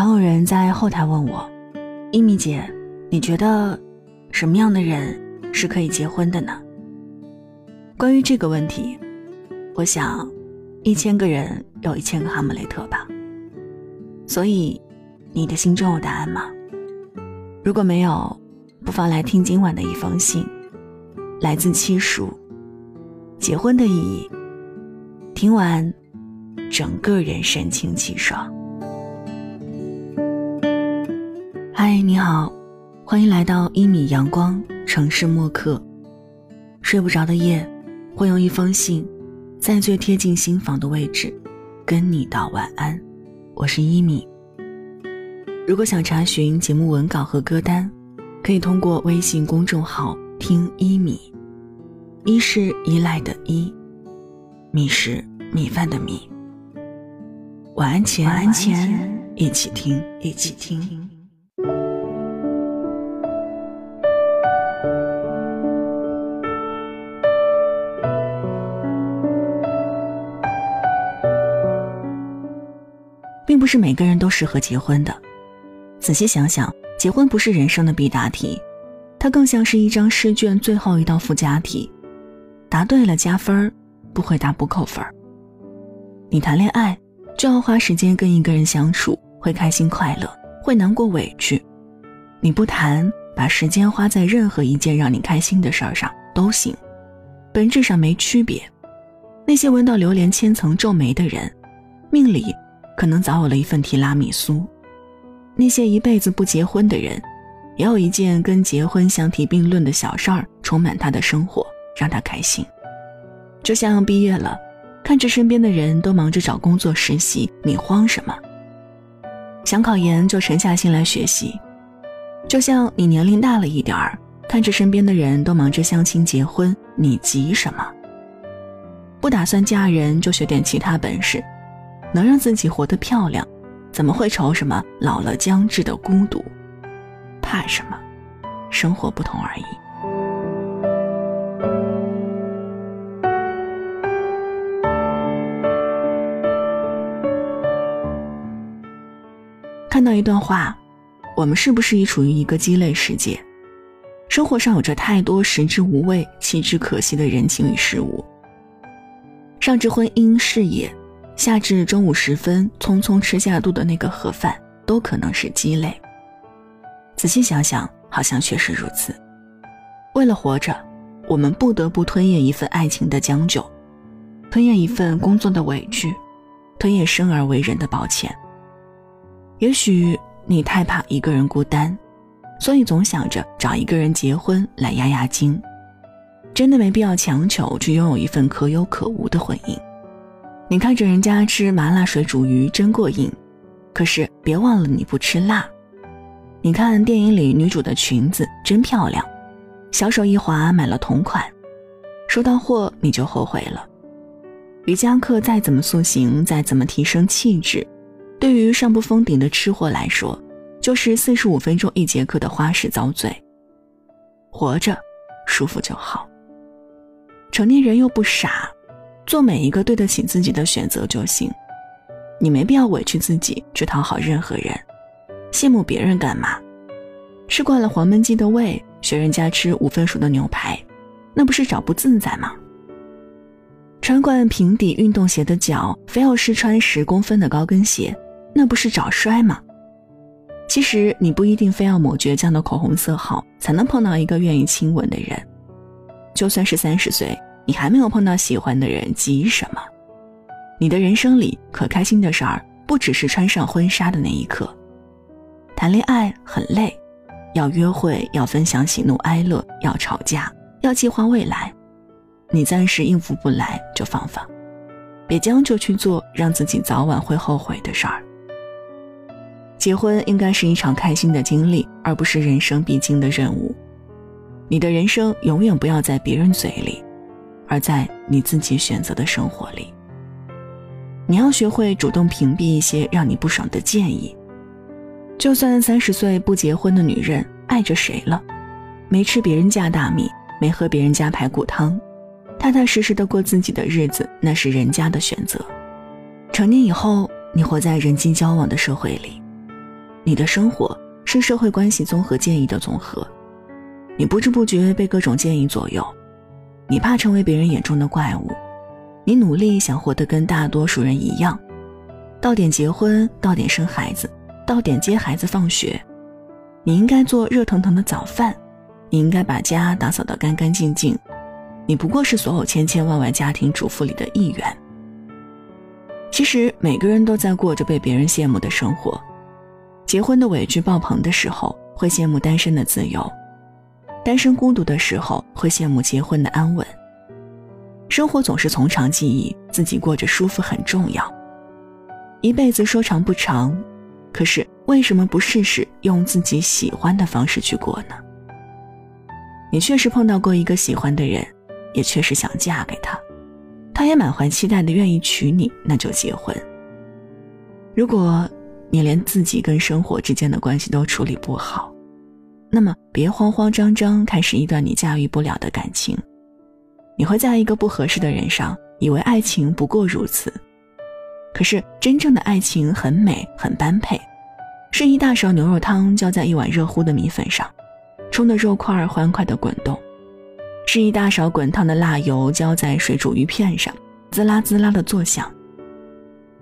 常有人在后台问我：“一米姐，你觉得什么样的人是可以结婚的呢？”关于这个问题，我想，一千个人有一千个哈姆雷特吧。所以，你的心中有答案吗？如果没有，不妨来听今晚的一封信，来自七叔。结婚的意义，听完，整个人神清气爽。嗨，你好，欢迎来到一米阳光城市默客。睡不着的夜，会用一封信，在最贴近心房的位置，跟你道晚安。我是一米。如果想查询节目文稿和歌单，可以通过微信公众号“听一米”。一是依赖的依，米是米饭的米。晚安前，晚安前，一起听，一起听。并不是每个人都适合结婚的。仔细想想，结婚不是人生的必答题，它更像是一张试卷最后一道附加题，答对了加分儿，不回答不扣分儿。你谈恋爱就要花时间跟一个人相处，会开心快乐，会难过委屈。你不谈，把时间花在任何一件让你开心的事儿上都行，本质上没区别。那些闻到榴莲千层皱眉的人，命里。可能早有了一份提拉米苏。那些一辈子不结婚的人，也有一件跟结婚相提并论的小事儿，充满他的生活，让他开心。就像毕业了，看着身边的人都忙着找工作实习，你慌什么？想考研就沉下心来学习。就像你年龄大了一点儿，看着身边的人都忙着相亲结婚，你急什么？不打算嫁人就学点其他本事。能让自己活得漂亮，怎么会愁什么老了将至的孤独？怕什么？生活不同而已。看到一段话，我们是不是已处于一个鸡肋世界？生活上有着太多食之无味、弃之可惜的人情与事物，上至婚姻事业。下至中午时分匆匆吃下肚的那个盒饭，都可能是鸡肋。仔细想想，好像确实如此。为了活着，我们不得不吞咽一份爱情的将就，吞咽一份工作的委屈，吞咽生而为人的抱歉。也许你太怕一个人孤单，所以总想着找一个人结婚来压压惊。真的没必要强求去拥有一份可有可无的婚姻。你看着人家吃麻辣水煮鱼真过瘾，可是别忘了你不吃辣。你看电影里女主的裙子真漂亮，小手一滑买了同款，收到货你就后悔了。瑜伽课再怎么塑形，再怎么提升气质，对于上不封顶的吃货来说，就是四十五分钟一节课的花式遭罪。活着，舒服就好。成年人又不傻。做每一个对得起自己的选择就行，你没必要委屈自己去讨好任何人，羡慕别人干嘛？吃惯了黄焖鸡的胃，学人家吃五分熟的牛排，那不是找不自在吗？穿惯平底运动鞋的脚，非要试穿十公分的高跟鞋，那不是找摔吗？其实你不一定非要抹倔强的口红色号，才能碰到一个愿意亲吻的人，就算是三十岁。你还没有碰到喜欢的人，急什么？你的人生里可开心的事儿，不只是穿上婚纱的那一刻。谈恋爱很累，要约会，要分享喜怒哀乐，要吵架，要计划未来。你暂时应付不来就放放，别将就去做让自己早晚会后悔的事儿。结婚应该是一场开心的经历，而不是人生必经的任务。你的人生永远不要在别人嘴里。而在你自己选择的生活里，你要学会主动屏蔽一些让你不爽的建议。就算三十岁不结婚的女人爱着谁了，没吃别人家大米，没喝别人家排骨汤，踏踏实实的过自己的日子，那是人家的选择。成年以后，你活在人际交往的社会里，你的生活是社会关系综合建议的总和，你不知不觉被各种建议左右，你怕成为别人眼中的怪物，你努力想活得跟大多数人一样，到点结婚，到点生孩子，到点接孩子放学，你应该做热腾腾的早饭，你应该把家打扫得干干净净，你不过是所有千千万万家庭主妇里的一员。其实每个人都在过着被别人羡慕的生活。结婚的委屈爆棚的时候，会羡慕单身的自由；单身孤独的时候，会羡慕结婚的安稳。生活总是从长计议，自己过着舒服很重要。一辈子说长不长，可是为什么不试试用自己喜欢的方式去过呢？你确实碰到过一个喜欢的人，也确实想嫁给他。他也满怀期待的愿意娶你，那就结婚。如果你连自己跟生活之间的关系都处理不好，那么别慌慌张张开始一段你驾驭不了的感情。你会在一个不合适的人上，以为爱情不过如此。可是真正的爱情很美很般配，是一大勺牛肉汤浇在一碗热乎的米粉上，冲的肉块欢快的滚动。是一大勺滚烫的辣油浇在水煮鱼片上，滋啦滋啦的作响。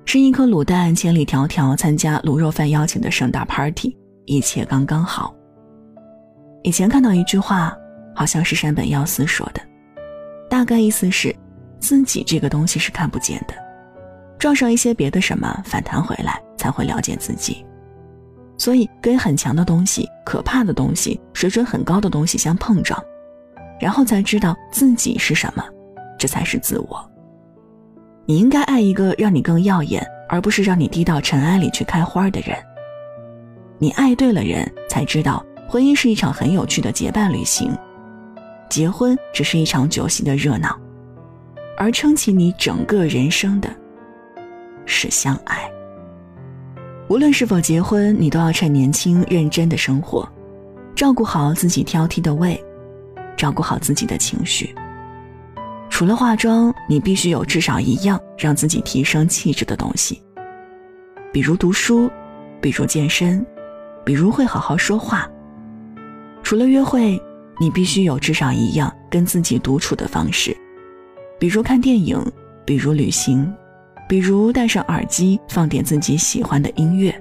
是一颗卤蛋千里迢迢参加卤肉饭邀请的盛大 party，一切刚刚好。以前看到一句话，好像是山本耀司说的，大概意思是，自己这个东西是看不见的，撞上一些别的什么反弹回来才会了解自己。所以跟很强的东西、可怕的东西、水准很高的东西相碰撞。然后才知道自己是什么，这才是自我。你应该爱一个让你更耀眼，而不是让你低到尘埃里去开花的人。你爱对了人，才知道婚姻是一场很有趣的结伴旅行，结婚只是一场酒席的热闹，而撑起你整个人生的，是相爱。无论是否结婚，你都要趁年轻认真的生活，照顾好自己挑剔的胃。照顾好自己的情绪。除了化妆，你必须有至少一样让自己提升气质的东西，比如读书，比如健身，比如会好好说话。除了约会，你必须有至少一样跟自己独处的方式，比如看电影，比如旅行，比如戴上耳机放点自己喜欢的音乐。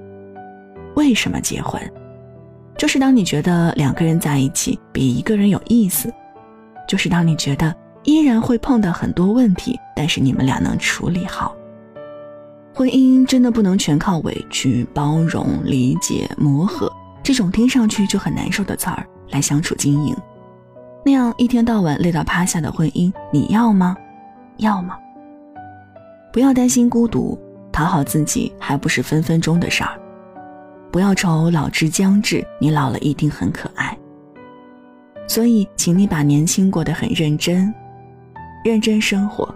为什么结婚？就是当你觉得两个人在一起比一个人有意思，就是当你觉得依然会碰到很多问题，但是你们俩能处理好。婚姻真的不能全靠委屈、包容、理解、磨合这种听上去就很难受的词儿来相处经营。那样一天到晚累到趴下的婚姻，你要吗？要吗？不要担心孤独，讨好自己还不是分分钟的事儿。不要愁老之将至，你老了一定很可爱。所以，请你把年轻过得很认真，认真生活，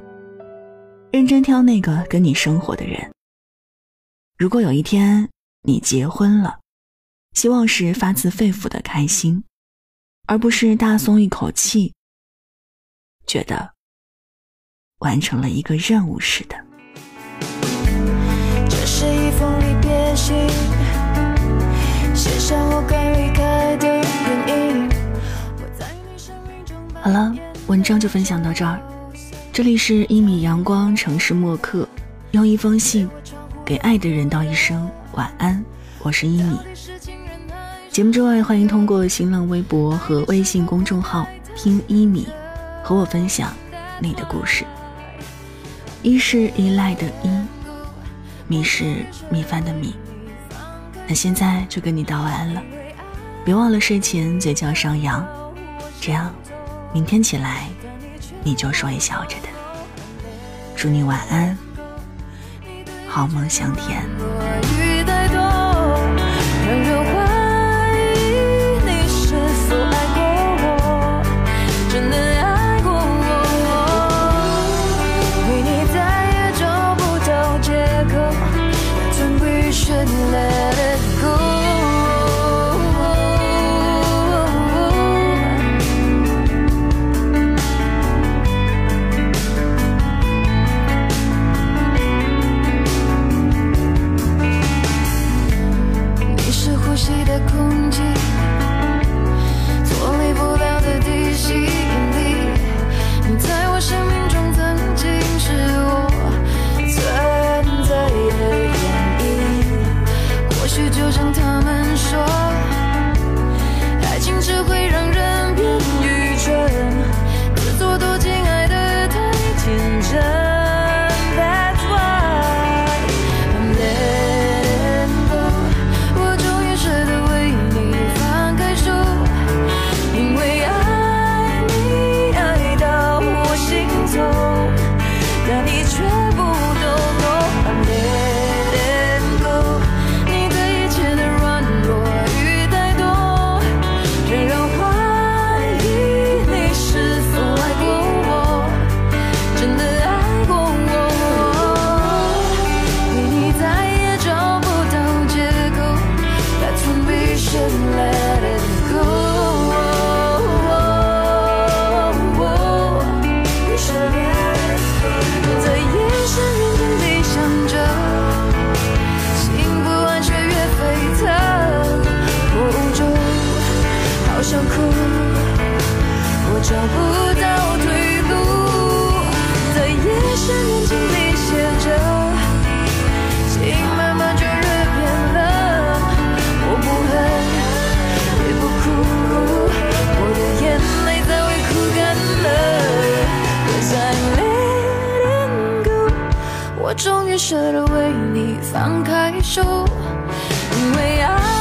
认真挑那个跟你生活的人。如果有一天你结婚了，希望是发自肺腑的开心，而不是大松一口气，觉得完成了一个任务似的。这是一封离别信。好了，文章就分享到这儿。这里是一米阳光城市默客，用一封信给爱的人道一声晚安。我是一米。节目之外，欢迎通过新浪微博和微信公众号听一米，和我分享你的故事。一是依赖的依，米是米饭的米。那现在就跟你道晚安了，别忘了睡前嘴角上扬，这样明天起来你就说笑着的。祝你晚安，好梦香甜。the cool 终于舍得为你放开手，因为爱